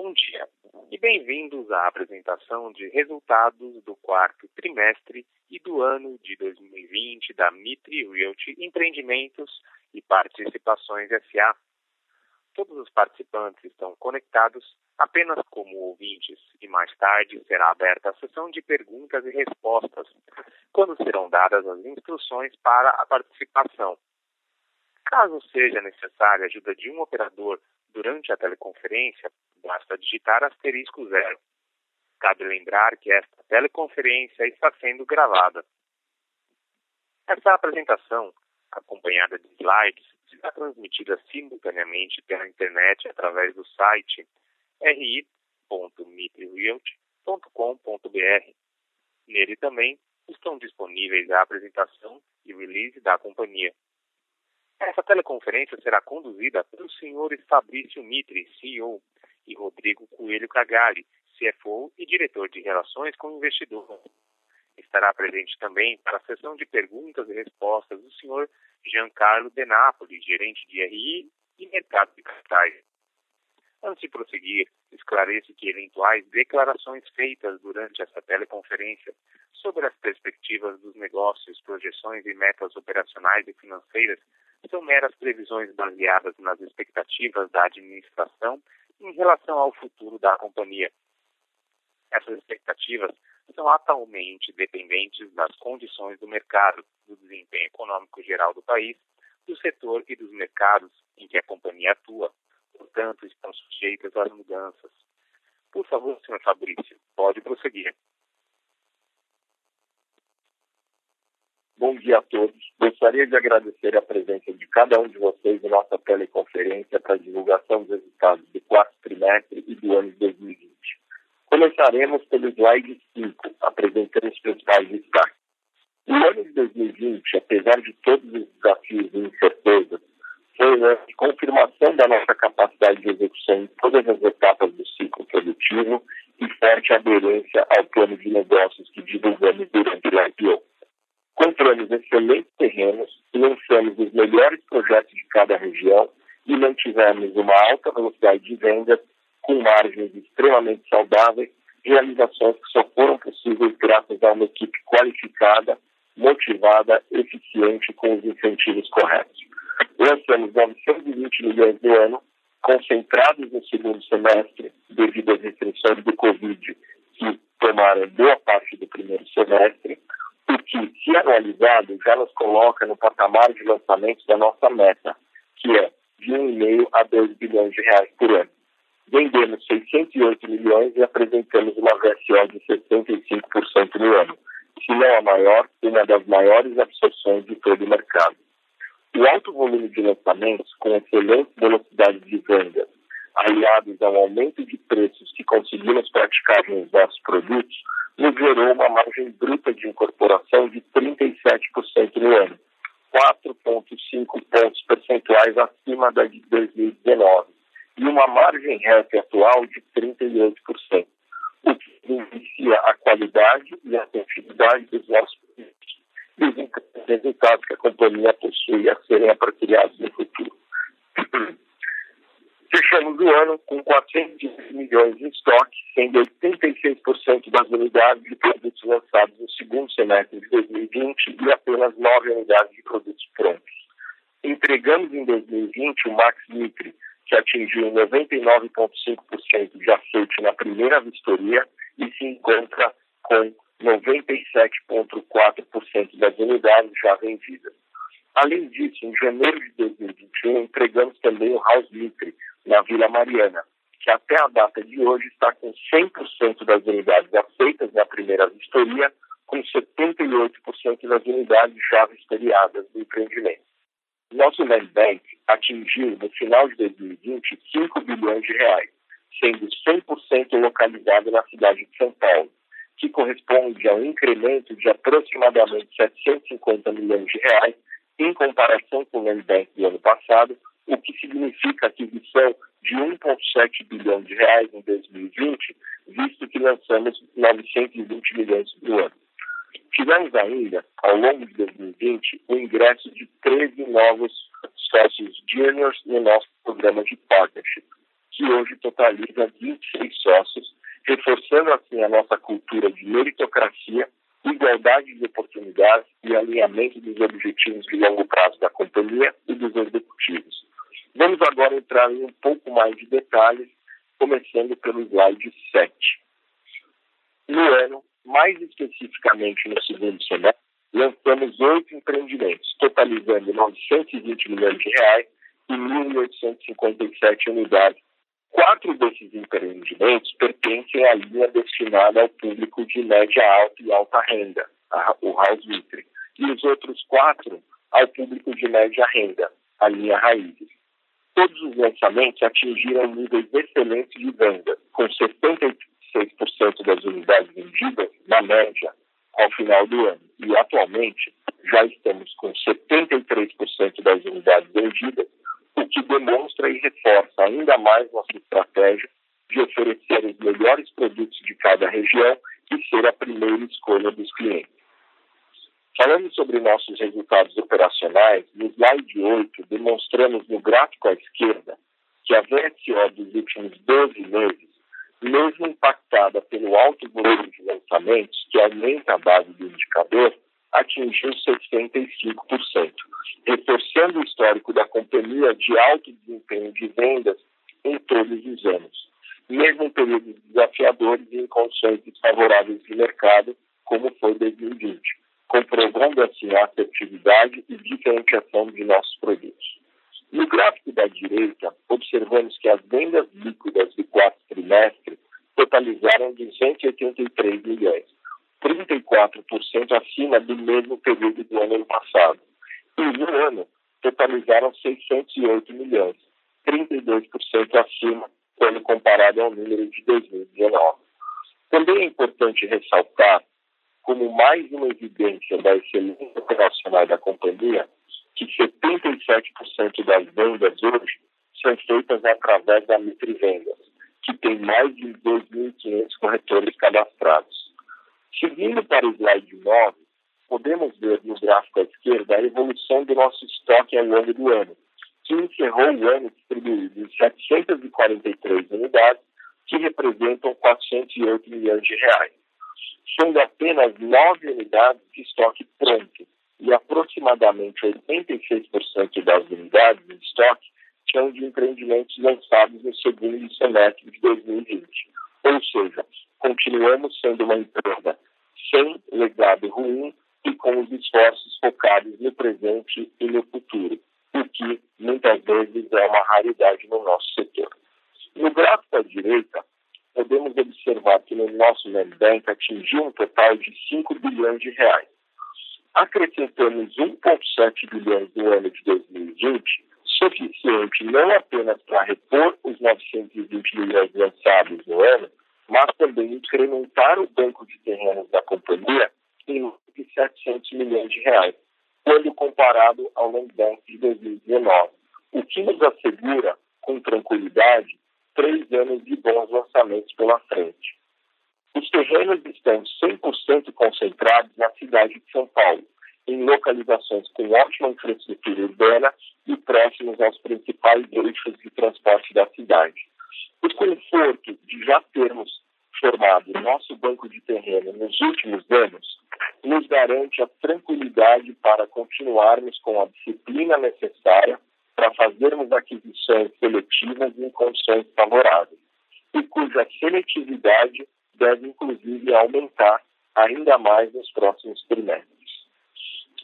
Bom dia e bem-vindos à apresentação de resultados do quarto trimestre e do ano de 2020 da Mitri Realty Empreendimentos e Participações SA. Todos os participantes estão conectados apenas como ouvintes e mais tarde será aberta a sessão de perguntas e respostas, quando serão dadas as instruções para a participação. Caso seja necessária a ajuda de um operador durante a teleconferência, basta digitar asterisco zero. Cabe lembrar que esta teleconferência está sendo gravada. Essa apresentação, acompanhada de slides, será transmitida simultaneamente pela internet através do site ri.mitrirealty.com.br. Nele também estão disponíveis a apresentação e release da companhia. Essa teleconferência será conduzida pelos senhores Fabrício Mitri, CEO, e Rodrigo Coelho Cagali, CFO e diretor de Relações com Investidores. Estará presente também para a sessão de perguntas e respostas o senhor Giancarlo De Napoli, gerente de RI e Mercado de Capitais. Antes de prosseguir, esclareço que eventuais declarações feitas durante essa teleconferência sobre as perspectivas dos negócios, projeções e metas operacionais e financeiras são meras previsões baseadas nas expectativas da administração em relação ao futuro da companhia. Essas expectativas são atualmente dependentes das condições do mercado, do desempenho econômico geral do país, do setor e dos mercados em que a companhia atua, portanto, estão sujeitas às mudanças. Por favor, senhor Fabrício, pode prosseguir. Bom dia a todos. Gostaria de agradecer a presença de cada um de vocês em nossa teleconferência para a divulgação dos resultados do quarto trimestre e do ano de 2020. Começaremos pelo slide 5, apresentando os principais destaques. O ano de 2020, apesar de todos os desafios e incertezas, foi uma confirmação da nossa capacidade de execução em todas as etapas do ciclo produtivo e forte aderência ao plano de negócios que divulgamos durante o IPO compramos excelentes terrenos, lançamos os melhores projetos de cada região e mantivemos uma alta velocidade de vendas com margens extremamente saudáveis, realizações que só foram possíveis graças a uma equipe qualificada, motivada, eficiente com os incentivos corretos. Lançamos 920 milhões no ano, concentrados no segundo semestre, devido às restrições do Covid que tomaram boa parte do primeiro semestre, se analisado, já nos coloca no patamar de lançamentos da nossa meta, que é de 1,5 a 2 bilhões de reais por ano. Vendemos 608 milhões e apresentamos uma VSO de 65% no ano, se não a maior, uma das maiores absorções de todo o mercado. O alto volume de lançamentos, com excelente velocidade de venda, aliados ao aumento de preços que conseguimos praticar nos nossos produtos, nos gerou uma margem bruta de incorporação de 37% no ano, 4,5 pontos percentuais acima da de 2019, e uma margem REF atual de 38%, o que inicia a qualidade e a continuidade dos nossos produtos e os resultados que a companhia possui a serem apropriados no futuro. Fechamos o ano com 400 milhões em estoque, sendo 86% das unidades de produtos lançados no segundo semestre de 2020 e apenas 9 unidades de produtos prontos. Entregamos em 2020 o Max Nitri, que atingiu 99,5% de aceite na primeira vistoria e se encontra com 97,4% das unidades já vendidas. Além disso, em janeiro de 2021, entregamos também o House Nitri, na Vila Mariana, que até a data de hoje está com 100% das unidades aceitas na primeira vistoria, com 78% das unidades já vistoriadas do empreendimento. Nosso land bank atingiu, no final de 2020, 5 bilhões de reais, sendo 100% localizado na cidade de São Paulo, que corresponde a um incremento de aproximadamente 750 milhões de reais em comparação com o land bank do ano passado, o que significa a aquisição de 1,7 bilhão de reais em 2020, visto que lançamos 920 milhões do ano. Tivemos ainda, ao longo de 2020, o ingresso de 13 novos sócios juniors no nosso programa de partnership, que hoje totaliza 26 sócios, reforçando assim a nossa cultura de meritocracia, igualdade de oportunidades e alinhamento dos objetivos de longo prazo da companhia e dos executivos. Vamos agora entrar em um pouco mais de detalhes, começando pelo slide 7. No ano, mais especificamente no segundo semestre, lançamos oito empreendimentos, totalizando 920 milhões de reais e 1.857 unidades. Quatro desses empreendimentos pertencem à linha destinada ao público de média alta e alta renda, a, o House Mitre, e os outros quatro ao público de média renda, a linha Raízes. Todos os lançamentos atingiram níveis excelentes de venda, com 76% das unidades vendidas, na média, ao final do ano. E atualmente já estamos com 73% das unidades vendidas, o que demonstra e reforça ainda mais nossa estratégia de oferecer os melhores produtos de cada região e ser a primeira escolha dos clientes. Falando sobre nossos resultados operacionais, no slide 8 demonstramos no gráfico à esquerda que a VSO dos últimos 12 meses, mesmo impactada pelo alto volume de lançamentos, que aumenta a base do indicador, atingiu 65%, reforçando o histórico da companhia de alto desempenho de vendas em todos os anos, mesmo em períodos desafiadores e em condições desfavoráveis de mercado, como foi 2020, comprovando assim a assertividade e diferenciação de nossos produtos. No gráfico da direita, observamos que as vendas líquidas do quarto trimestre totalizaram 283 milhões, 34% acima do mesmo período do ano passado. E no ano, totalizaram 608 milhões, 32% acima quando comparado ao número de 2019. Também é importante ressaltar, como mais uma evidência da excelência operacional da companhia, que 77% das vendas hoje são feitas através da Mitre Vendas, que tem mais de 2.500 corretores cadastrados. Seguindo para o slide 9, podemos ver no gráfico à esquerda a evolução do nosso estoque ao longo do ano, que encerrou o ano distribuído em 743 unidades, que representam 408 milhões de reais, sendo apenas 9 unidades de estoque pronto e aproximadamente 86% das unidades em estoque são de empreendimentos lançados no segundo semestre de 2020. Ou seja, continuamos sendo uma empresa sem legado ruim e com os esforços focados no presente e no futuro, o que muitas vezes é uma raridade no nosso setor. No gráfico à direita, podemos observar que no nosso land bank atingiu um total de 5 bilhões de reais. Acrescentamos 1,7 bilhões no ano de 2020, suficiente não apenas para repor os 920 milhões lançados no ano, mas também incrementar o banco de terrenos da companhia em de 700 milhões de reais, quando comparado ao land bank de 2019, o que nos assegura, com tranquilidade, três anos de bons lançamentos pela frente. Os terrenos estão 100% concentrados na cidade de São Paulo, em localizações com ótima infraestrutura urbana e próximos aos principais eixos de transporte da cidade. O conforto de já termos formado nosso banco de terreno nos últimos anos nos garante a tranquilidade para continuarmos com a disciplina necessária para fazermos aquisições seletivas em condições favoráveis, e cuja seletividade deve, inclusive, aumentar ainda mais nos próximos trimestres.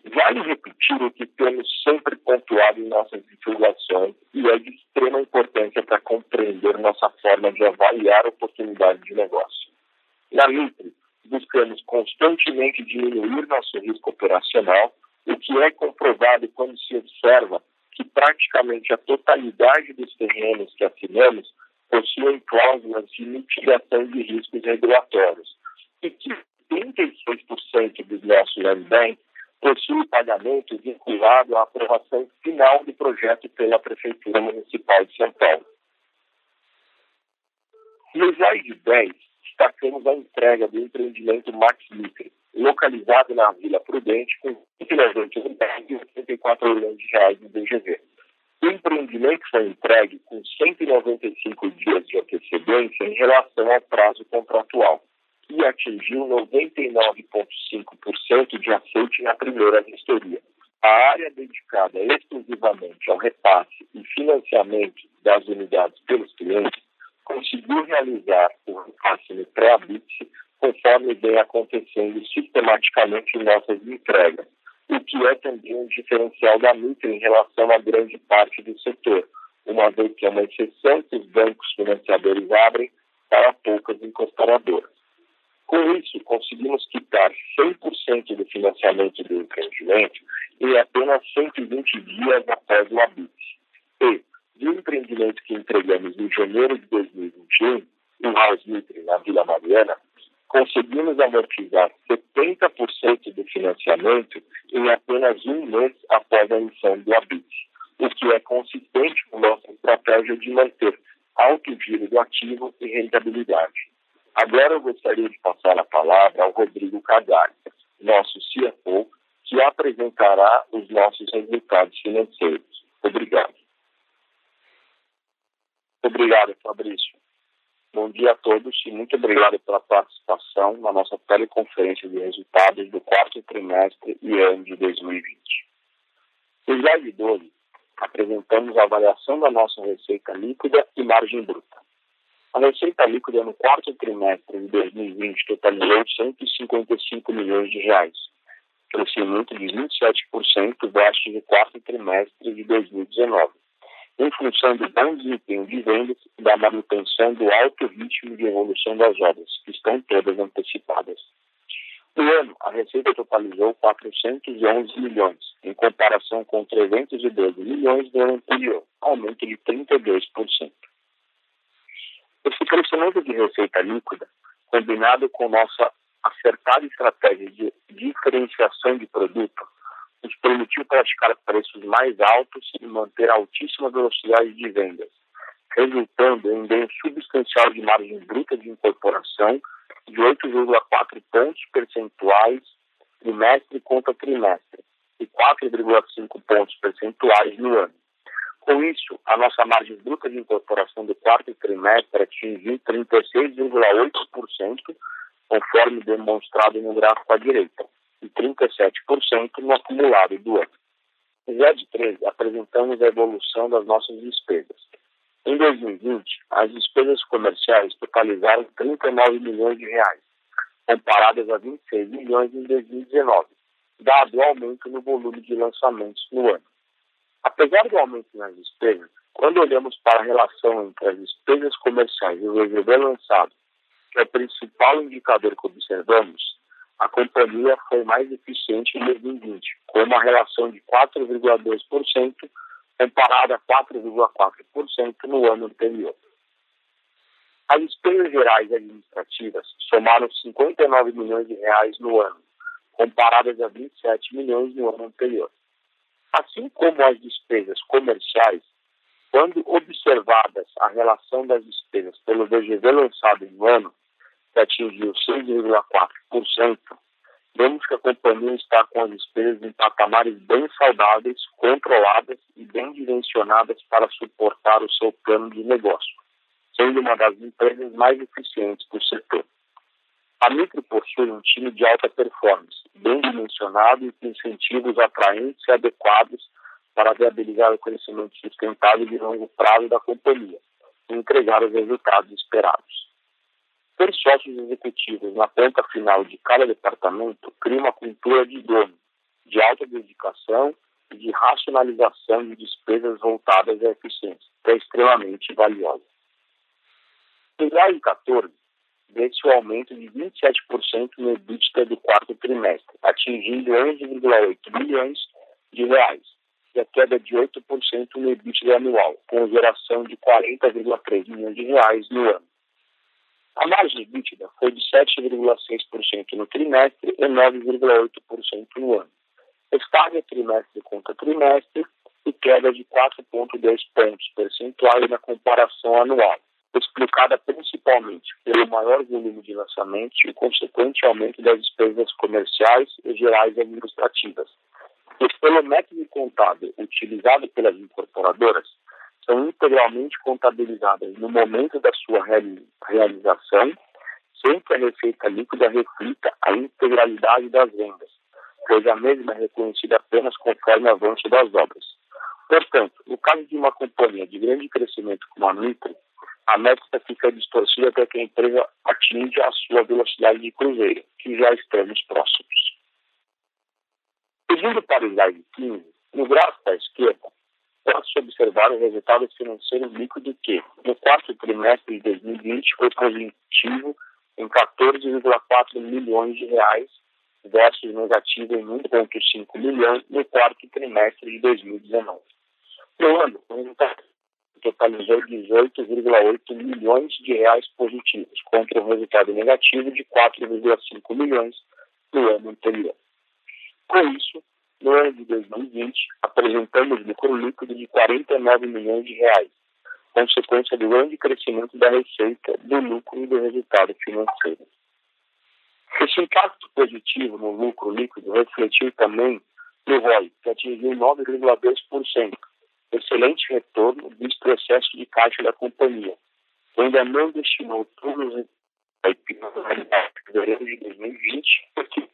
Vale repetir o que temos sempre pontuado em nossas divulgações e é de extrema importância para compreender nossa forma de avaliar oportunidades de negócio. Na Mitre, buscamos constantemente diminuir nosso risco operacional, o que é comprovado quando se observa que praticamente a totalidade dos terrenos que assinamos possuem cláusulas de mitigação de riscos regulatórios e que 36% dos nossos land bank possui pagamento vinculado à aprovação final do projeto pela Prefeitura Municipal de São Paulo. No slide 10, destacamos a entrega do empreendimento Max Micro, localizado na Vila Prudente, com 29 unidades e 84 milhões de reais em DGV. O empreendimento foi entregue com 195 dias de antecedência em relação ao prazo contratual e atingiu 99,5% de aceite na primeira vistoria. A área dedicada exclusivamente ao repasse e financiamento das unidades pelos clientes conseguiu realizar o repasse no pré-habite conforme vem acontecendo sistematicamente em nossas entregas, o que é também um diferencial da Mitre em relação a grande parte do setor, uma vez que é uma exceção que os bancos financiadores abrem para poucas incorporadoras. Com isso, conseguimos quitar 100% do financiamento do empreendimento em apenas 120 dias após o habite. E, do empreendimento que entregamos em janeiro de 2021, o House Mitre, na Vila Mariana, conseguimos amortizar 70% do financiamento em apenas um mês após a emissão do habite, o que é consistente com nossa estratégia de manter alto giro do ativo e rentabilidade. Agora eu gostaria de passar a palavra ao Rodrigo Cagalli, nosso CFO, que apresentará os nossos resultados financeiros. Obrigado. Obrigado, Fabrício. Bom dia a todos e muito obrigado pela participação na nossa teleconferência de resultados do quarto trimestre e ano de 2020. No slide 12, apresentamos a avaliação da nossa receita líquida e margem bruta. A receita líquida no quarto trimestre de 2020 totalizou 155 milhões de reais, crescimento de 27% versus o quarto trimestre de 2019 em função do bom desempenho de vendas e da manutenção do alto ritmo de evolução das obras, que estão todas antecipadas. No ano, a receita totalizou 411 milhões, em comparação com 312 milhões do ano anterior, aumento de 32%. Esse crescimento de receita líquida, combinado com nossa acertada estratégia de diferenciação de produto, nos permitiu praticar preços mais altos e manter altíssima velocidade de vendas, resultando em ganho substancial de margem bruta de incorporação de 8,4 pontos percentuais trimestre contra trimestre e 4,5 pontos percentuais no ano. Com isso, a nossa margem bruta de incorporação do quarto trimestre atingiu 36,8%, conforme demonstrado no gráfico à direita e 37% no acumulado do ano. No slide 13, apresentamos a evolução das nossas despesas. Em 2020, as despesas comerciais totalizaram 39 milhões de reais, comparadas a 26 milhões em 2019, dado o aumento no volume de lançamentos no ano. Apesar do aumento nas despesas, quando olhamos para a relação entre as despesas comerciais e o VGV lançado, que é o principal indicador que observamos, a companhia foi mais eficiente em 2020, com uma relação de 4,2% comparada a 4,4% no ano anterior. As despesas gerais administrativas somaram 59 milhões de reais no ano, comparadas a 27 milhões no ano anterior. Assim como as despesas comerciais, quando observadas a relação das despesas pelo VGV lançado em um ano, que atingiu 6,4%, vemos que a companhia está com as despesas em patamares bem saudáveis, controladas e bem dimensionadas para suportar o seu plano de negócio, sendo uma das empresas mais eficientes do setor. A Micro possui um time de alta performance, bem dimensionado e com incentivos atraentes e adequados para viabilizar o crescimento sustentável de longo prazo da companhia e entregar os resultados esperados. Ter sócios executivos na ponta final de cada departamento cria uma cultura de dono, de alta dedicação e de racionalização de despesas voltadas à eficiência, que é extremamente valiosa. Em 2014, vê-se o aumento de 27% no EBITDA do quarto trimestre, atingindo 11,8 bilhões de reais, e a queda de 8% no EBITDA anual, com geração de 40,3 milhões de reais no ano. A margem líquida foi de 7,6% no trimestre e 9,8% no ano. Estável trimestre contra trimestre e queda de 4,2 pontos percentuais na comparação anual, explicada principalmente pelo maior volume de lançamentos e consequente aumento das despesas comerciais e gerais administrativas, pois pelo método contábil utilizado pelas incorporadoras, são integralmente contabilizadas no momento da sua realização, sem que a receita líquida reflita a integralidade das vendas, pois a mesma é reconhecida apenas conforme o avanço das obras. Portanto, no caso de uma companhia de grande crescimento como a Mitre, a métrica fica distorcida até que a empresa atinja a sua velocidade de cruzeiro, que já estamos próximos. Seguindo para o slide 15, no gráfico à esquerda, pode-se observar o resultado financeiro líquido que, no quarto trimestre de 2020, foi positivo em 14,4 milhões de reais versus negativo em 1,5 milhões no quarto trimestre de 2019. No ano, o resultado totalizou 18,8 milhões de reais positivos, contra um resultado negativo de 4,5 milhões no ano anterior. Com isso, no ano de 2020, apresentamos lucro líquido de 49 milhões de reais, consequência do grande crescimento da receita, do lucro e do resultado financeiro. Esse impacto positivo no lucro líquido refletiu também no ROI, que atingiu 9,2%, excelente retorno visto o excesso de caixa da companhia. Ainda não destinou todos os de 2020, porque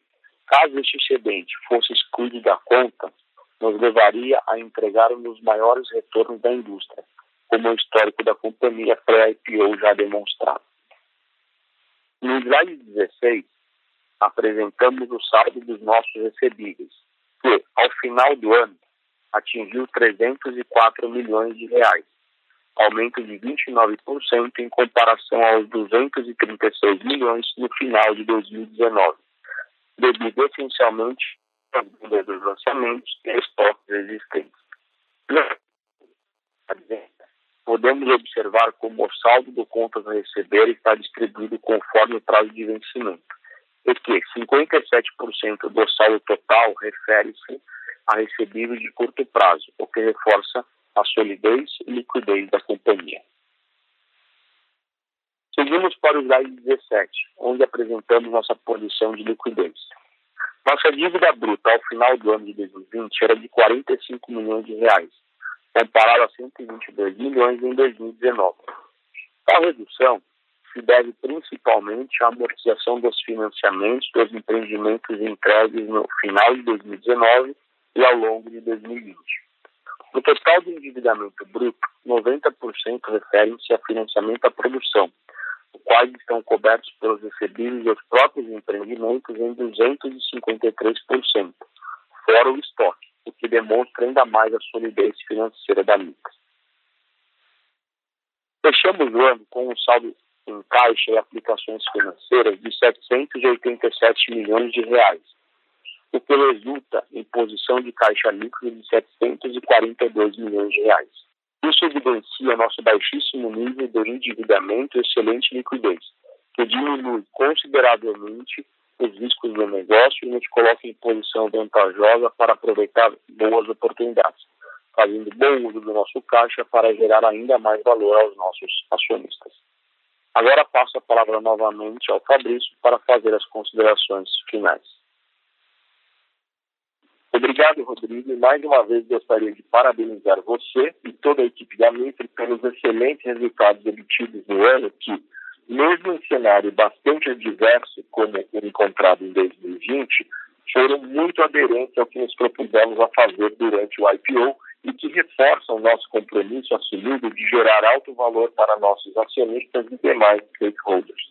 caso este excedente fosse excluído da conta, nos levaria a entregar um dos maiores retornos da indústria, como o histórico da companhia pré-IPO já demonstrado. No slide 16, apresentamos o saldo dos nossos recebíveis, que, ao final do ano, atingiu 304 milhões de reais, aumento de 29% em comparação aos 236 milhões no final de 2019, devido essencialmente às vendas dos lançamentos e estoques existentes. Podemos observar como o saldo do contas a receber está distribuído conforme o prazo de vencimento, e que 57% do saldo total refere-se a recebíveis de curto prazo, o que reforça a solidez e liquidez da companhia. Seguimos para o slide 17, onde apresentamos nossa posição de liquidez. Nossa dívida bruta ao final do ano de 2020 era de 45 milhões de reais, comparado a 122 milhões em 2019. A redução se deve principalmente à amortização dos financiamentos dos empreendimentos entregues no final de 2019 e ao longo de 2020. No total de endividamento bruto, 90% referem-se a financiamento à produção, os quais estão cobertos pelos recebíveis dos próprios empreendimentos em 253%, fora o estoque, o que demonstra ainda mais a solidez financeira da Mix. Fechamos o ano com um saldo em caixa e aplicações financeiras de 787 milhões de reais, o que resulta em posição de caixa líquida de 742 milhões de reais. Isso evidencia nosso baixíssimo nível de endividamento e excelente liquidez, que diminui consideravelmente os riscos do negócio e nos coloca em posição vantajosa para aproveitar boas oportunidades, fazendo bom uso do nosso caixa para gerar ainda mais valor aos nossos acionistas. Agora passo a palavra novamente ao Fabrício para fazer as considerações finais. Obrigado, Rodrigo. E mais uma vez gostaria de parabenizar você e toda a equipe da Mitre pelos excelentes resultados obtidos no ano que, mesmo em cenário bastante adverso como o encontrado em 2020, foram muito aderentes ao que nos propusemos a fazer durante o IPO e que reforçam o nosso compromisso assumido de gerar alto valor para nossos acionistas e demais stakeholders.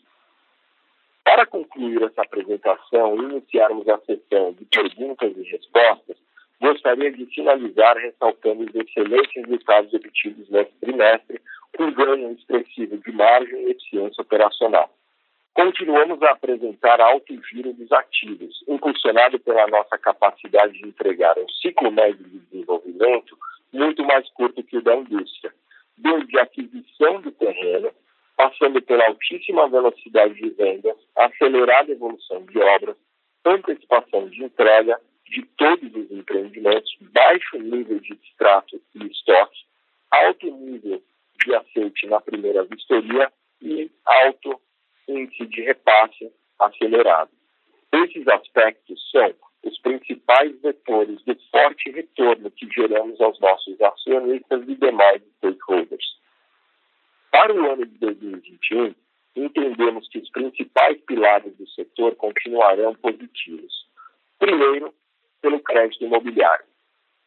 Para concluir essa apresentação e iniciarmos a sessão de perguntas e respostas, gostaria de finalizar ressaltando os excelentes resultados obtidos neste trimestre, com ganho expressivo de margem e eficiência operacional. Continuamos a apresentar alto giro dos ativos, impulsionado pela nossa capacidade de entregar um ciclo médio de desenvolvimento muito mais curto que o da indústria, desde a aquisição do terreno passando pela altíssima velocidade de vendas, acelerada evolução de obras, antecipação de entrega de todos os empreendimentos, baixo nível de extrato e estoque, alto nível de aceite na primeira vistoria e alto índice de repasse acelerado. Esses aspectos são os principais vetores do forte retorno que geramos aos nossos acionistas e demais stakeholders. Para o ano de 2021, entendemos que os principais pilares do setor continuarão positivos. Primeiro, pelo crédito imobiliário,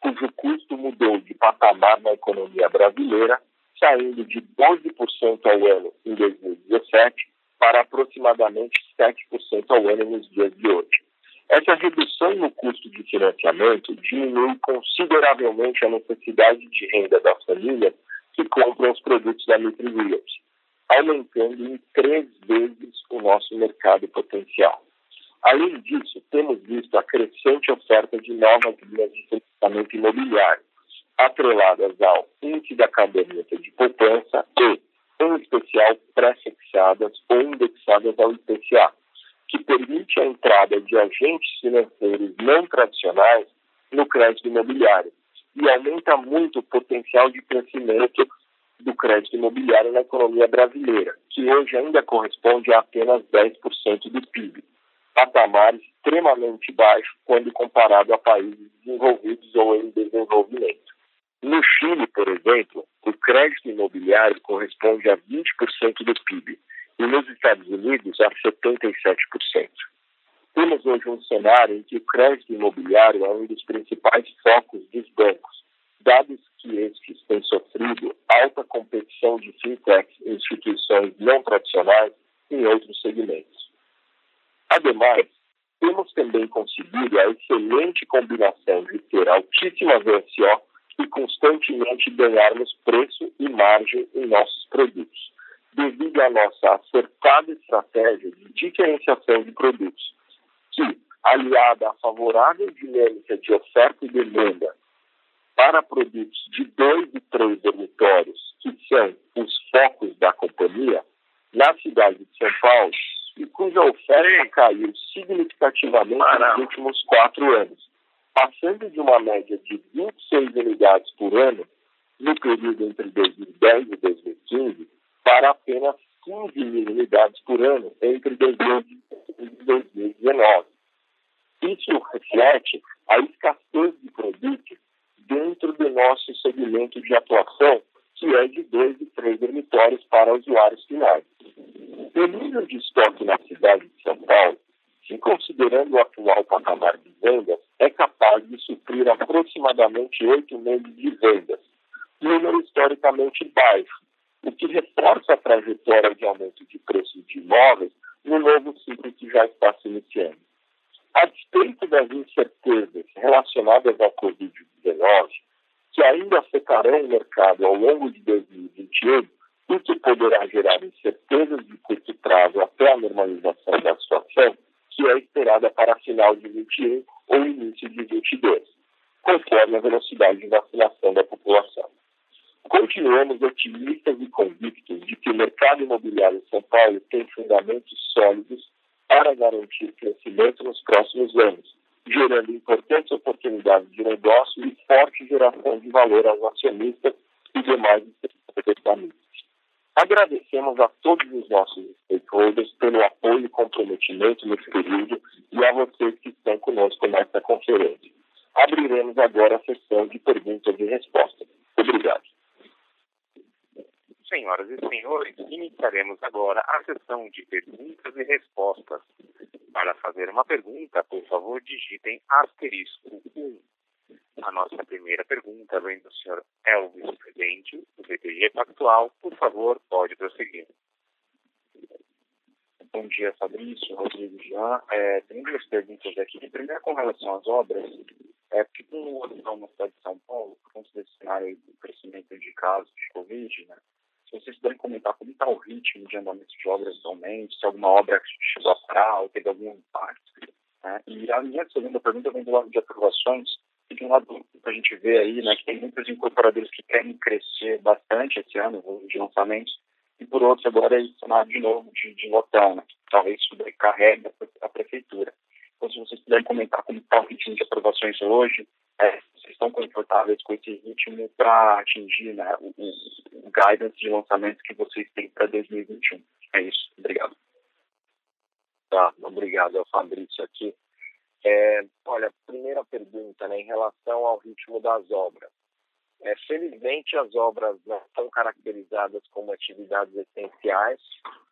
cujo custo mudou de patamar na economia brasileira, saindo de 12% ao ano em 2017 para aproximadamente 7% ao ano nos dias de hoje. Essa redução no custo de financiamento diminui consideravelmente a necessidade de renda das famílias que compram os produtos da Realty, aumentando em três vezes o nosso mercado potencial. Além disso, temos visto a crescente oferta de novas linhas de financiamento imobiliário, atreladas ao índice da caderneta de poupança e, em especial, pré-fixadas ou indexadas ao IPCA, que permite a entrada de agentes financeiros não tradicionais no crédito imobiliário e aumenta muito o potencial de crescimento do crédito imobiliário na economia brasileira, que hoje ainda corresponde a apenas 10% do PIB, patamar extremamente baixo quando comparado a países desenvolvidos ou em desenvolvimento. No Chile, por exemplo, o crédito imobiliário corresponde a 20% do PIB e nos Estados Unidos a 77%. Temos hoje um cenário em que o crédito imobiliário é um dos principais focos dos bancos, dados que estes têm sofrido alta competição de fintechs e instituições não tradicionais em outros segmentos. Ademais, temos também conseguido a excelente combinação de ter altíssima VSO e constantemente ganharmos preço e margem em nossos produtos, devido à nossa acertada estratégia de diferenciação de produtos, que, aliada à favorável dinâmica de oferta e demanda para produtos de dois e três dormitórios, que são os focos da companhia, na cidade de São Paulo, e cuja oferta caiu significativamente nos últimos quatro anos passando de uma média de 26 unidades por ano no período entre 2010 e 2015 para apenas 15 mil unidades por ano entre 2010 e 2019. Isso reflete a escassez de produtos dentro do nosso segmento de atuação, que é de dois e três dormitórios para usuários finais. O nível de estoque na cidade de São Paulo que, considerando o atual patamar de vendas, é capaz de suprir aproximadamente oito meses de vendas, número historicamente baixo, o que reforça a trajetória de aumento de preços de imóveis no novo ciclo que já está se iniciando. A despeito das incertezas relacionadas ao Covid-19, que ainda afetarão o ao longo de 2021, o que poderá gerar incertezas de curto prazo até a normalização da situação, que é esperada para final de 21 comprometimento nesse período e a vocês que estão conosco nesta conferência. Abriremos agora a sessão de perguntas e respostas. Obrigado. Senhoras e senhores, iniciaremos agora a sessão de perguntas e respostas. Para fazer uma pergunta, por favor, digitem asterisco 1. A nossa primeira pergunta vem do senhor Elvis Prudente, do BTG Pactual. Por favor, pode prosseguir. Bom dia, Fabrício, Rodrigo Jean. É, tem duas perguntas aqui. Primeiro, com relação às obras, é porque com o lockdown na cidade de São Paulo, por conta desse cenário do crescimento de casos de Covid, né, se vocês puderem comentar como está o ritmo de andamento de obras atualmente, se alguma obra chegou a parar ou teve algum impacto. Né? E a minha segunda pergunta vem do lado de aprovações de um lado a gente vê aí, né, que tem muitos incorporadores que querem crescer bastante esse ano, de lançamentos, e por outro agora é cenário de novo de, de lockdown, né, talvez sobrecarregue a prefeitura. Então, se vocês puderem comentar como está o ritmo de aprovações hoje, é, vocês estão confortáveis com esse ritmo para atingir né, o, o guidance de lançamentos que vocês têm para 2021. É isso. Obrigado. Tá, obrigado. É o Fabrício aqui. É, olha, primeira pergunta, né, em relação ao ritmo das obras. É, felizmente, as obras não estão caracterizadas como atividades essenciais,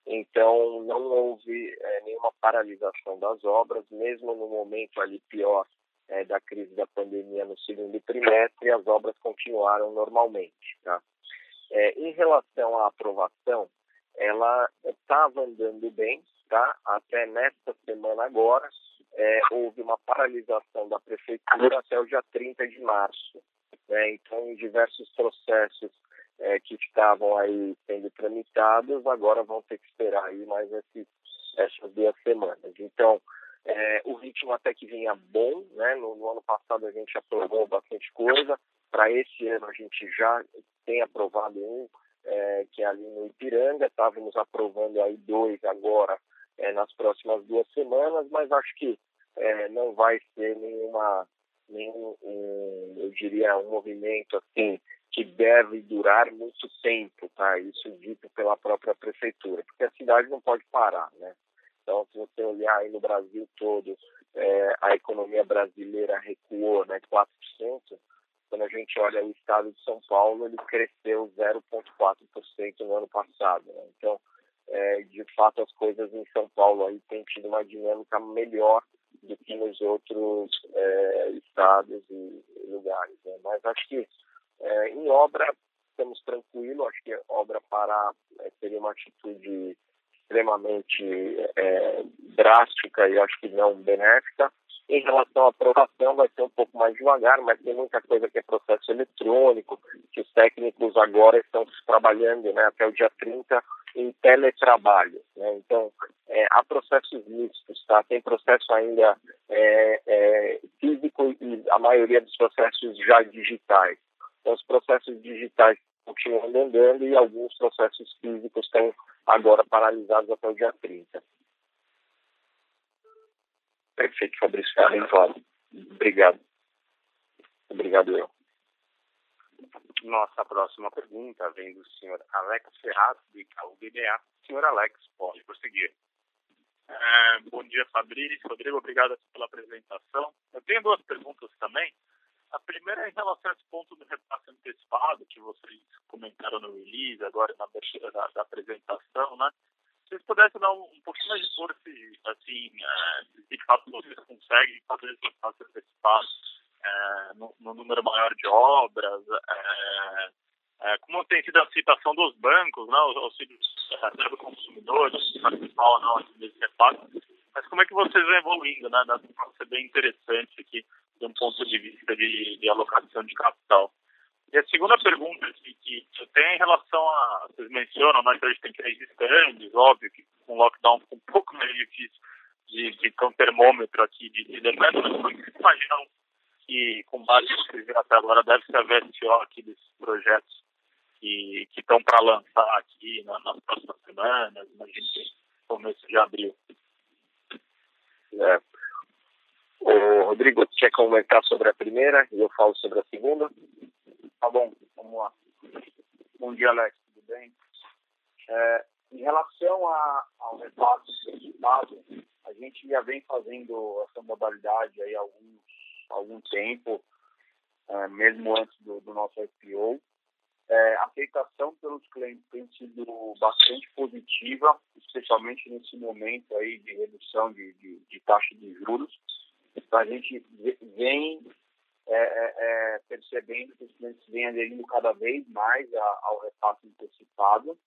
então não houve é, nenhuma paralisação das obras, mesmo no momento ali pior é, da crise da pandemia no segundo trimestre, as obras continuaram normalmente. Tá? É, em relação à aprovação, ela estava andando bem, tá? até nesta semana agora, é, houve uma paralisação da prefeitura até o dia 30 de março. Né? Então, diversos processos é, que estavam aí sendo tramitados agora vão ter que esperar aí mais esses, essas duas semanas. Então, é, o ritmo até que vinha bom, né? No, no ano passado a gente aprovou bastante coisa. Para esse ano a gente já tem aprovado um, é, que é ali no Ipiranga. Estávamos aprovando aí dois agora é, nas próximas duas semanas, mas acho que é, não vai ser nenhuma, nenhum, um, eu diria, um movimento assim que deve durar muito tempo, tá? Isso dito pela própria prefeitura, porque a cidade não pode parar, né? Então, se você olhar aí no Brasil todo, é, a economia brasileira recuou, né, 4%. Quando a gente olha o estado de São Paulo, ele cresceu 0,4% no ano passado. Né? Então, é, de fato, as coisas em São Paulo aí têm tido uma dinâmica melhor do que nos outros é, estados e lugares. Né? Mas acho que é, em obra estamos tranquilos, acho que obra parar é, seria uma atitude extremamente é, drástica e acho que não benéfica. Em relação à aprovação, vai ser um pouco mais devagar, mas tem muita coisa que é processo eletrônico, que os técnicos agora estão trabalhando né, até o dia 30 em teletrabalho. Né? Então, é, há processos mistos, tá? tem processo ainda é, é, físico e a maioria dos processos já digitais. Então, os processos digitais continuam andando e alguns processos físicos estão agora paralisados até o dia 30. Perfeito, Fabrício. Está. Obrigado. Obrigado, eu. Nossa próxima pergunta vem do senhor Alex Ferraz, do Itaú BBA. Senhor Alex, pode prosseguir. É, bom dia, Fabrício. Rodrigo, obrigado pela apresentação. Eu tenho duas perguntas também. A primeira é em relação a esse ponto do repasse antecipado que vocês comentaram no release, agora na da, apresentação, né? Se vocês pudessem dar um, um pouquinho mais de força, assim, é, se de fato vocês conseguem fazer esse repasse antecipado é, no, no, número maior de obras, é, é, como tem sido a citação dos bancos, né, os auxílios é, do consumidor, ou não desse repasse, mas como é que vocês vão evoluindo, né? Dá para ser bem interessante aqui de um ponto de vista de, de alocação de capital. E a segunda pergunta que, que eu tenho é em relação a. Vocês mencionam né, que a gente tem três stands, óbvio que com lockdown fica um pouco mais difícil de, de ter um termômetro aqui de, de demanda, mas como é vocês imaginam que, com base no que viram até agora, deve ser a VSO aqui desses projetos que estão para lançar aqui na, nas próximas semanas, imagino que começo de abril. É, o Rodrigo, quer comentar sobre a primeira e eu falo sobre a segunda? Tá bom, vamos lá. Bom dia, Alex, tudo bem? É, em relação a, ao repasse antecipado, a gente já vem fazendo essa modalidade aí há algum, algum tempo, é, mesmo antes do, do nosso IPO. É, a aceitação pelos clientes tem sido bastante positiva, especialmente nesse momento aí de redução de, de, de taxa de juros. Então, a gente vem é, é, é, percebendo que os clientes vêm aderindo cada vez mais a, ao repasse antecipado,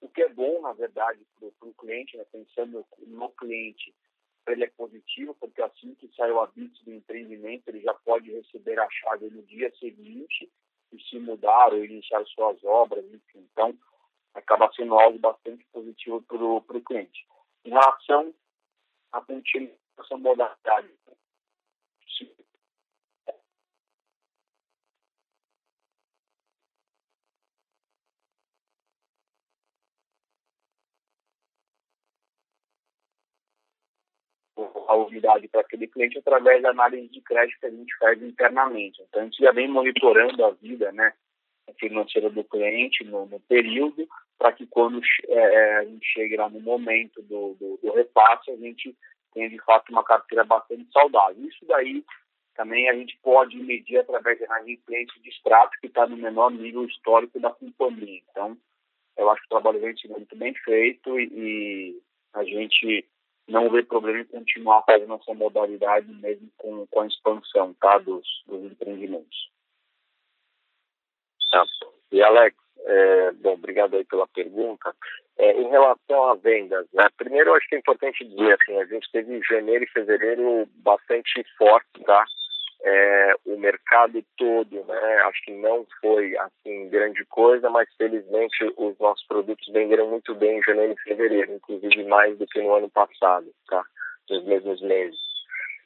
o que é bom, na verdade, para o cliente, né? pensando no cliente, ele é positivo, porque assim que sai o aviso do empreendimento, ele já pode receber a chave no dia seguinte e se mudar ou iniciar suas obras, enfim. Então, acaba sendo algo bastante positivo para o cliente. Em relação à continuação modalidade, a unidade para aquele cliente através da análise de crédito que a gente faz internamente. Então, a gente já vem monitorando a vida né, financeira do cliente no, no período, para que quando é, é, a gente chegue lá no momento do, do, do repasse, a gente tenha de fato uma carteira bastante saudável. Isso daí também a gente pode medir através da inadimplência de extrato, que está no menor nível histórico da companhia. Então, eu acho que o trabalho vem sendo muito bem feito e, e a gente não vê problema em continuar fazendo essa modalidade mesmo com, com a expansão tá, dos, dos empreendimentos. Tá. E Alex, é, bom, obrigado aí pela pergunta. É, em relação a vendas, né, primeiro eu acho que é importante dizer, assim, a gente teve janeiro e fevereiro bastante fortes, tá? É, o mercado todo, né, acho que não foi assim grande coisa, mas felizmente os nossos produtos venderam muito bem em janeiro e fevereiro, inclusive mais do que no ano passado, tá? Nos mesmos meses.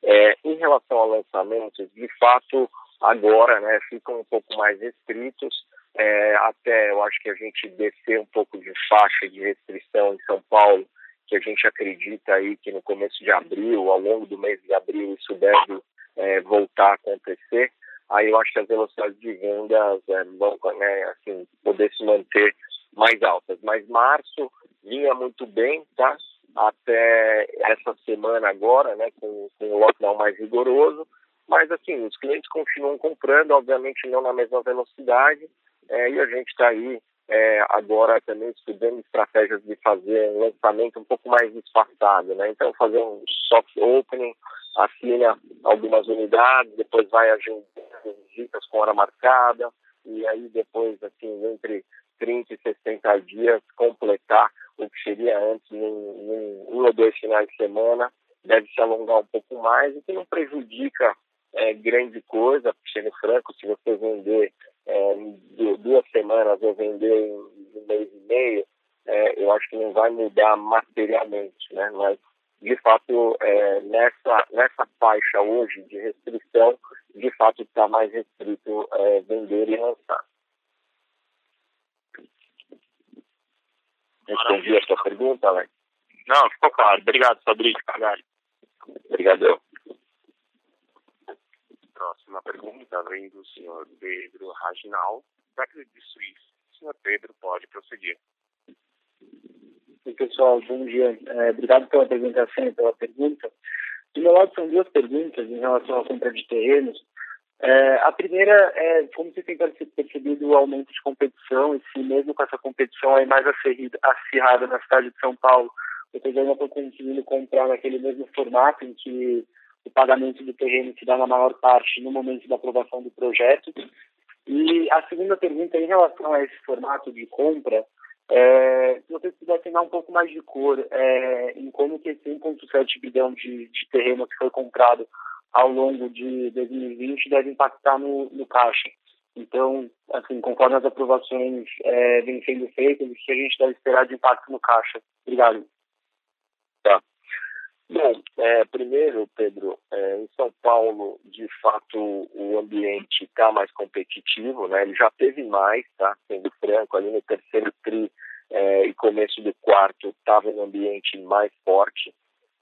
É, em relação a lançamentos, de fato, agora, né, ficam um pouco mais restritos, é, até eu acho que a gente descer um pouco de faixa de restrição em São Paulo, que a gente acredita aí que no começo de abril, ao longo do mês de abril, isso deve é, voltar a acontecer, aí eu acho que as velocidades de vendas é, vão né, assim, poder se manter mais altas. Mas março vinha muito bem, tá? Até essa semana agora, né, com, com o lockdown mais rigoroso, mas assim, os clientes continuam comprando, obviamente não na mesma velocidade, é, e a gente está aí é, agora também estudando estratégias de fazer um lançamento um pouco mais espaçado, né? Então fazer um soft opening, assina algumas unidades, depois vai agendando visitas com hora marcada, e aí depois, assim, entre 30 e 60 dias, completar o que seria antes em um ou dois finais de semana, deve se alongar um pouco mais, o que não prejudica é, grande coisa, sendo franco, se você vender é, duas semanas ou vender em um mês e meio, é, eu acho que não vai mudar materialmente, né? Mas de fato, é, nessa, nessa faixa hoje de restrição, de fato está mais restrito é, vender e lançar. Respondi a sua pergunta, Alex? Não, ficou claro. Obrigado, Fabrício. Obrigado. Próxima pergunta vem do senhor Pedro Raginal, da Credit Suisse. Senhor Pedro, pode prosseguir. Oi, pessoal, bom dia. É, obrigado pela apresentação e pela pergunta. Do meu lado, são duas perguntas em relação à compra de terrenos. É, a primeira é como você tem percebido o aumento de competição e se mesmo com essa competição aí mais acirrada na cidade de São Paulo, vocês ainda estão conseguindo comprar naquele mesmo formato em que o pagamento do terreno se dá na maior parte no momento da aprovação do projeto. E a segunda pergunta em relação a esse formato de compra, é, se vocês pudessem dar um pouco mais de cor é, em como que esse 1,7 bilhão de, de terreno que foi comprado ao longo de 2020 deve impactar no, no caixa. Então, assim, conforme as aprovações é, vêm sendo feitas, o que a gente deve esperar de impacto no caixa? Obrigado. Bom, é, primeiro, Pedro, é, em São Paulo, de fato, o ambiente está mais competitivo, né? Ele já teve mais, tá? Sendo franco, ali no terceiro tri é, e começo do quarto estava um ambiente mais forte.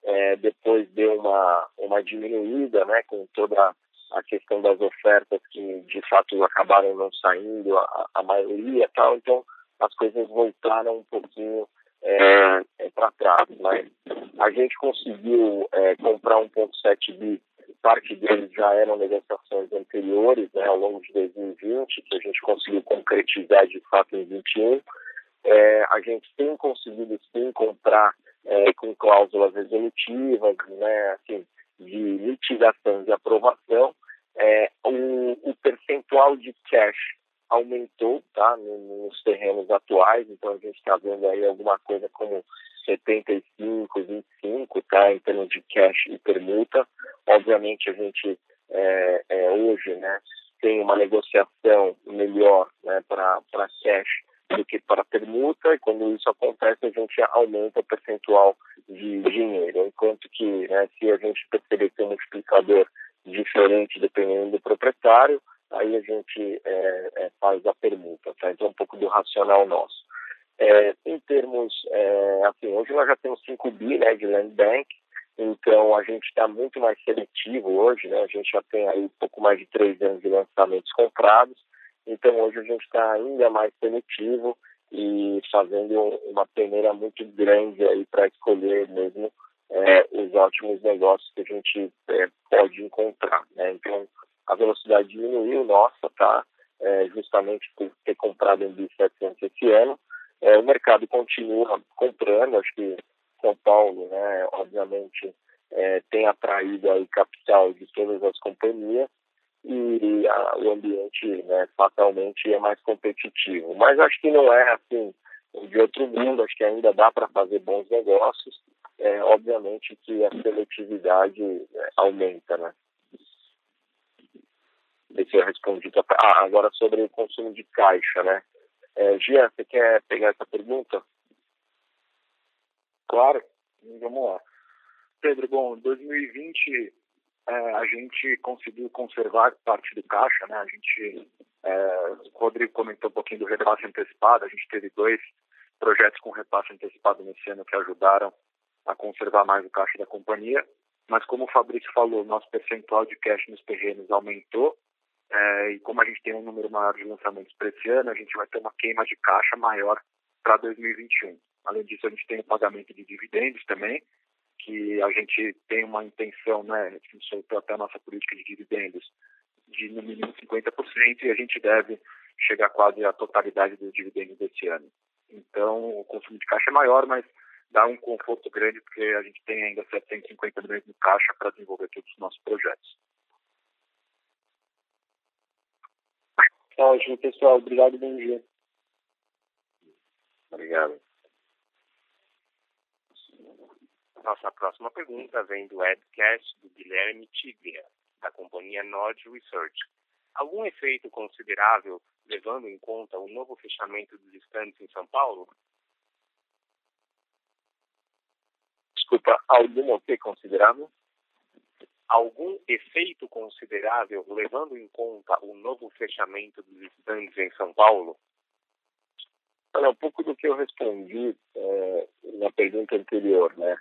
É, depois deu uma, uma diminuída, né? Com toda a questão das ofertas que, de fato, acabaram não saindo, a, a maioria tal. Então, as coisas voltaram um pouquinho é, é para trás, mas a gente conseguiu é, comprar 1,7 bi, parte deles já eram negociações anteriores, né, ao longo de 2020, que a gente conseguiu concretizar de fato em 2021. É, a gente tem conseguido sim comprar é, com cláusulas resolutivas, né, assim, de mitigação de aprovação, é, o, o percentual de cash aumentou tá, nos terrenos atuais, então a gente está vendo aí alguma coisa como 75, 25, tá, em termos de cash e permuta. Obviamente a gente é, é, hoje né, tem uma negociação melhor né, para cash do que para permuta, e quando isso acontece a gente aumenta o percentual de dinheiro, enquanto que né, se a gente perceber que tem um multiplicador diferente dependendo do proprietário, aí a gente é, é, faz a permuta, tá? Então, um pouco do racional nosso. É, em termos, é, assim, hoje nós já temos 5 bi né, de land bank, então a gente está muito mais seletivo hoje, né? A gente já tem aí um pouco mais de três anos de lançamentos comprados, então hoje a gente está ainda mais seletivo e fazendo uma peneira muito grande aí para escolher mesmo é, os ótimos negócios que a gente é, pode encontrar. Né? Então, a velocidade diminuiu, nossa, tá? É, justamente por ter comprado em 1.700 esse ano. É, o mercado continua comprando, acho que São Paulo, né, obviamente, é, tem atraído aí capital de todas as companhias e a, o ambiente, né, fatalmente é mais competitivo. Mas acho que não é assim de outro mundo, acho que ainda dá para fazer bons negócios. É, obviamente que a seletividade é, aumenta, né? Ver se eu respondi. Ah, agora sobre o consumo de caixa, né? É, Gia, você quer pegar essa pergunta? Claro, vamos lá. Pedro, bom, em 2020 é, a gente conseguiu conservar parte do caixa, né? A gente, é, o Rodrigo comentou um pouquinho do repasse antecipado, a gente teve dois projetos com repasse antecipado nesse ano que ajudaram a conservar mais o caixa da companhia, mas como o Fabrício falou, nosso percentual de cash nos terrenos aumentou, é, e como a gente tem um número maior de lançamentos para esse ano, a gente vai ter uma queima de caixa maior para 2021. Além disso, a gente tem o pagamento de dividendos também, que a gente tem uma intenção, né, a gente soltou até a nossa política de dividendos, de no mínimo 50%, e a gente deve chegar quase à totalidade dos dividendos desse ano. Então, o consumo de caixa é maior, mas dá um conforto grande, porque a gente tem ainda 750 milhões de caixa para desenvolver todos os nossos projetos. Ótimo, pessoal. Obrigado, bom dia. Obrigado. Nossa próxima pergunta vem do webcast do Guilherme Tigria, da companhia Nord Research. Algum efeito considerável levando em conta o novo fechamento dos estandes em São Paulo? Desculpa, algum o que considerável? Algum efeito considerável levando em conta o novo fechamento dos estandes em São Paulo? Olha, um pouco do que eu respondi é, na pergunta anterior, né?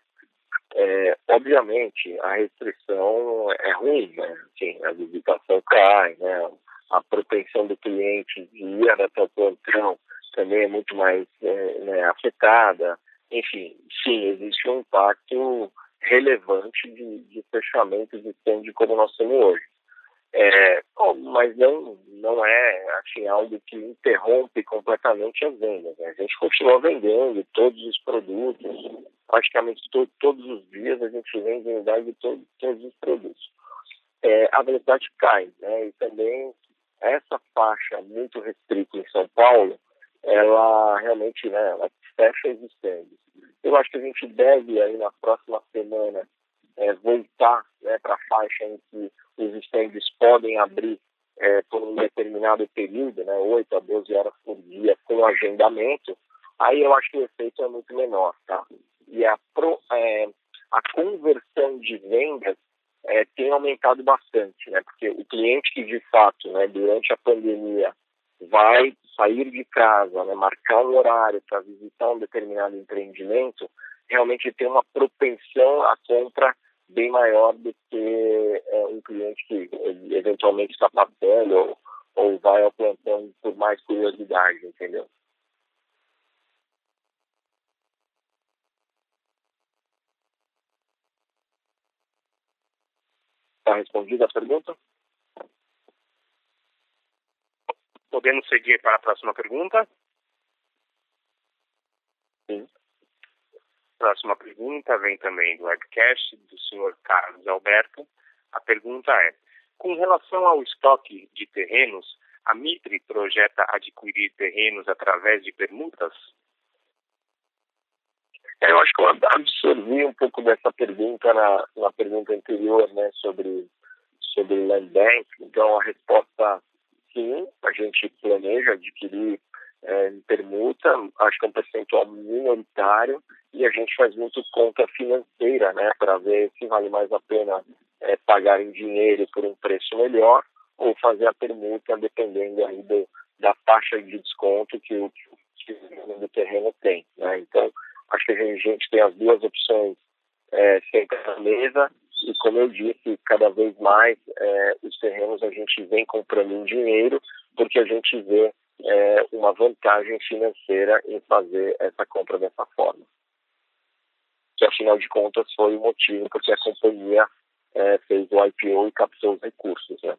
É, obviamente, a restrição é ruim, né? Assim, a visitação cai, né? A propensão do cliente de ir até o plantão também é muito mais é, né, afetada. Enfim, sim, existe um impacto relevante de, de fechamento de stand como nós temos hoje. É, bom, mas não, não é assim, algo que interrompe completamente as vendas. Né? A gente continua vendendo todos os produtos, praticamente to, todos os dias a gente vende unidade de to, todos os produtos. É, a velocidade cai, né? e também essa faixa muito restrita em São Paulo, ela realmente né, ela fecha os estandes. Eu acho que a gente deve aí na próxima semana é, voltar né, para a faixa em que os estandes podem abrir é, por um determinado período, né, 8 a 12 horas por dia, com agendamento, aí eu acho que o efeito é muito menor. Tá? E a, pro, é, a conversão de vendas é, tem aumentado bastante, né, porque o cliente que de fato, né, durante a pandemia, vai sair de casa, né, marcar um horário para visitar um determinado empreendimento, realmente tem uma propensão à compra bem maior do que é, um cliente que eventualmente está passando ou, ou vai ao plantão por mais curiosidade, entendeu? Está respondida a pergunta? Podemos seguir para a próxima pergunta? Sim. Próxima pergunta vem também do webcast do senhor Carlos Alberto. A pergunta é: com relação ao estoque de terrenos, a Mitre projeta adquirir terrenos através de permutas? É, eu acho que eu absorvi um pouco dessa pergunta na, na pergunta anterior, né, sobre sobre land bank. Então a resposta sim, a gente planeja adquirir é, em permuta, acho que é um percentual minoritário, e a gente faz muito conta financeira, né, para ver se vale mais a pena é, pagar em dinheiro por um preço melhor ou fazer a permuta, dependendo aí do, da taxa de desconto que o, que o terreno tem. Né? Então, acho que a gente tem as duas opções é, sempre na mesa e como eu disse, cada vez mais é, os terrenos a gente vem comprando em dinheiro porque a gente vê é, uma vantagem financeira em fazer essa compra dessa forma. que afinal de contas foi o motivo porque a companhia é, fez o IPO e captou os recursos. Né?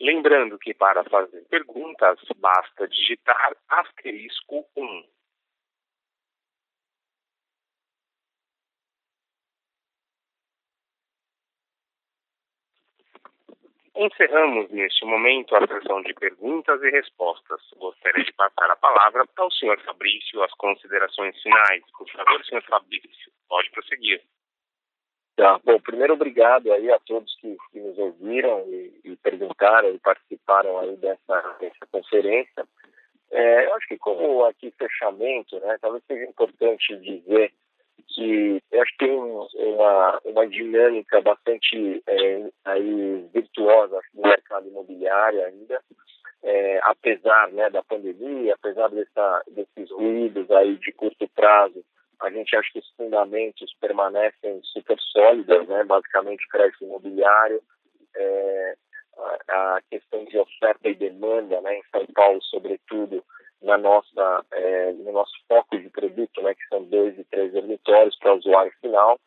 Lembrando que para fazer perguntas basta digitar asterisco 1. Encerramos neste momento a sessão de perguntas e respostas. Gostaria de passar a palavra ao senhor Fabrício as considerações finais. Por favor, senhor Fabrício, pode prosseguir. Tá. Bom, primeiro obrigado aí a todos que, que nos ouviram e, e, perguntaram e participaram aí dessa, dessa conferência. É, eu acho que como aqui fechamento, né, talvez seja importante dizer que eu acho que tem uma, uma dinâmica bastante é, aí virtuosa no mercado imobiliário ainda, é, apesar né, da pandemia, apesar dessa, desses ruídos aí de curto prazo a gente acha que os fundamentos permanecem super sólidos, né? basicamente crédito imobiliário, é, a, questão de oferta e demanda né? em São Paulo, sobretudo na nossa, é, no nosso foco de produto, né? que são dois e três dormitórios para o usuário final.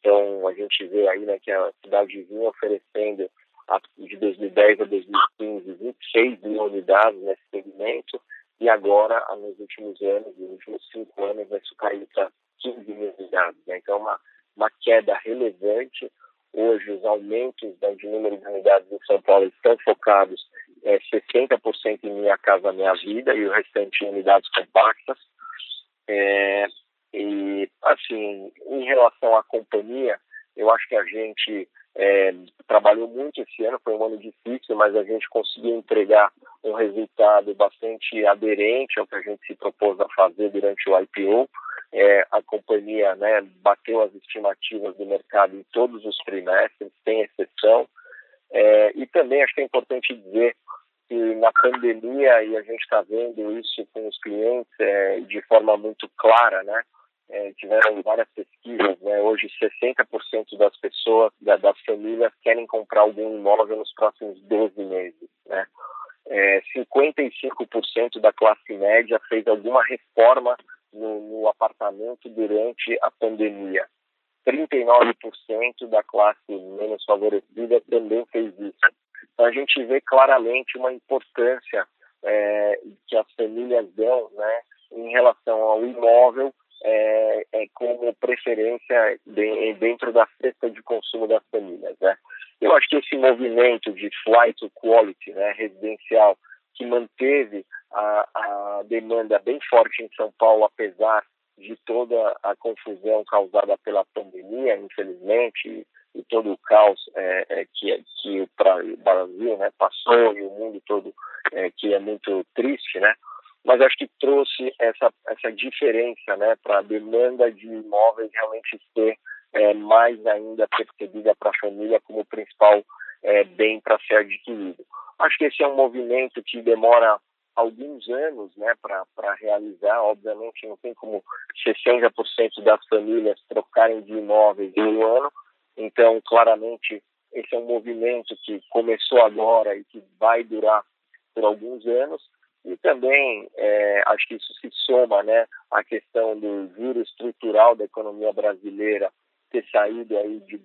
Então, a gente vê aí né, que a cidade vinha oferecendo de 2010 a 2015 26 mil unidades nesse segmento e agora, nos últimos anos, nos últimos cinco anos, isso caiu para 15 mil unidades. Né? Então, uma, uma queda relevante. Hoje, os aumentos né, de número de unidades em São Paulo estão focados é, 60% em Minha Casa Minha Vida e o restante em unidades compactas. É, e, assim, em relação à companhia, eu acho que a gente é, trabalhou muito esse ano, foi um ano difícil, mas a gente conseguiu entregar um resultado bastante aderente ao que a gente se propôs a fazer durante o IPO. É, a companhia né, bateu as estimativas do mercado em todos os trimestres, sem exceção. É, e também acho que é importante dizer que na pandemia, e a gente está vendo isso com os clientes é, de forma muito clara, né? é, tiveram várias pesquisas, né? hoje 60% das pessoas, da, das famílias, querem comprar algum imóvel nos próximos 12 meses. Né? É, 55% da classe média fez alguma reforma no, no apartamento durante a pandemia. 39% da classe menos favorecida também fez isso. Então a gente vê claramente uma importância é, que as famílias dão né, em relação ao imóvel é, é como preferência de, dentro da cesta de consumo das famílias. Né? Eu acho que esse movimento de flight to quality né, residencial que manteve a, a demanda bem forte em São Paulo, apesar de toda a confusão causada pela pandemia, infelizmente, e, e todo o caos é, é, que, que o Brasil né, passou e o mundo todo, é, que é muito triste, né? mas acho que trouxe essa, essa diferença né, para a demanda de imóveis realmente ser é, mais ainda percebida para a família como principal é, bem para ser adquirido. Acho que esse é um movimento que demora alguns anos né, para realizar. Obviamente, não tem como 60% das famílias trocarem de imóveis em um ano. Então, claramente, esse é um movimento que começou agora e que vai durar por alguns anos e também é, acho que isso se soma né, à questão do juro estrutural da economia brasileira ter saído aí de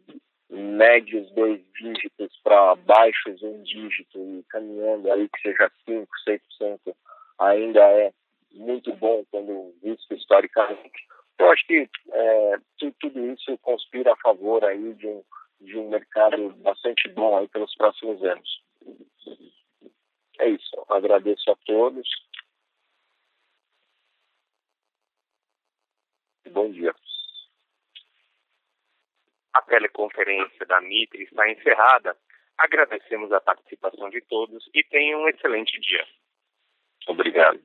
médios dois dígitos para baixos um dígito e caminhando aí que seja 5, 6% ainda é muito bom quando visto historicamente. Eu acho que é, tudo isso conspira a favor aí de um, de um mercado bastante bom aí pelos próximos anos. É isso. Agradeço a todos. Bom dia. A teleconferência da Mitre está encerrada. Agradecemos a participação de todos e tenham um excelente dia. Obrigado.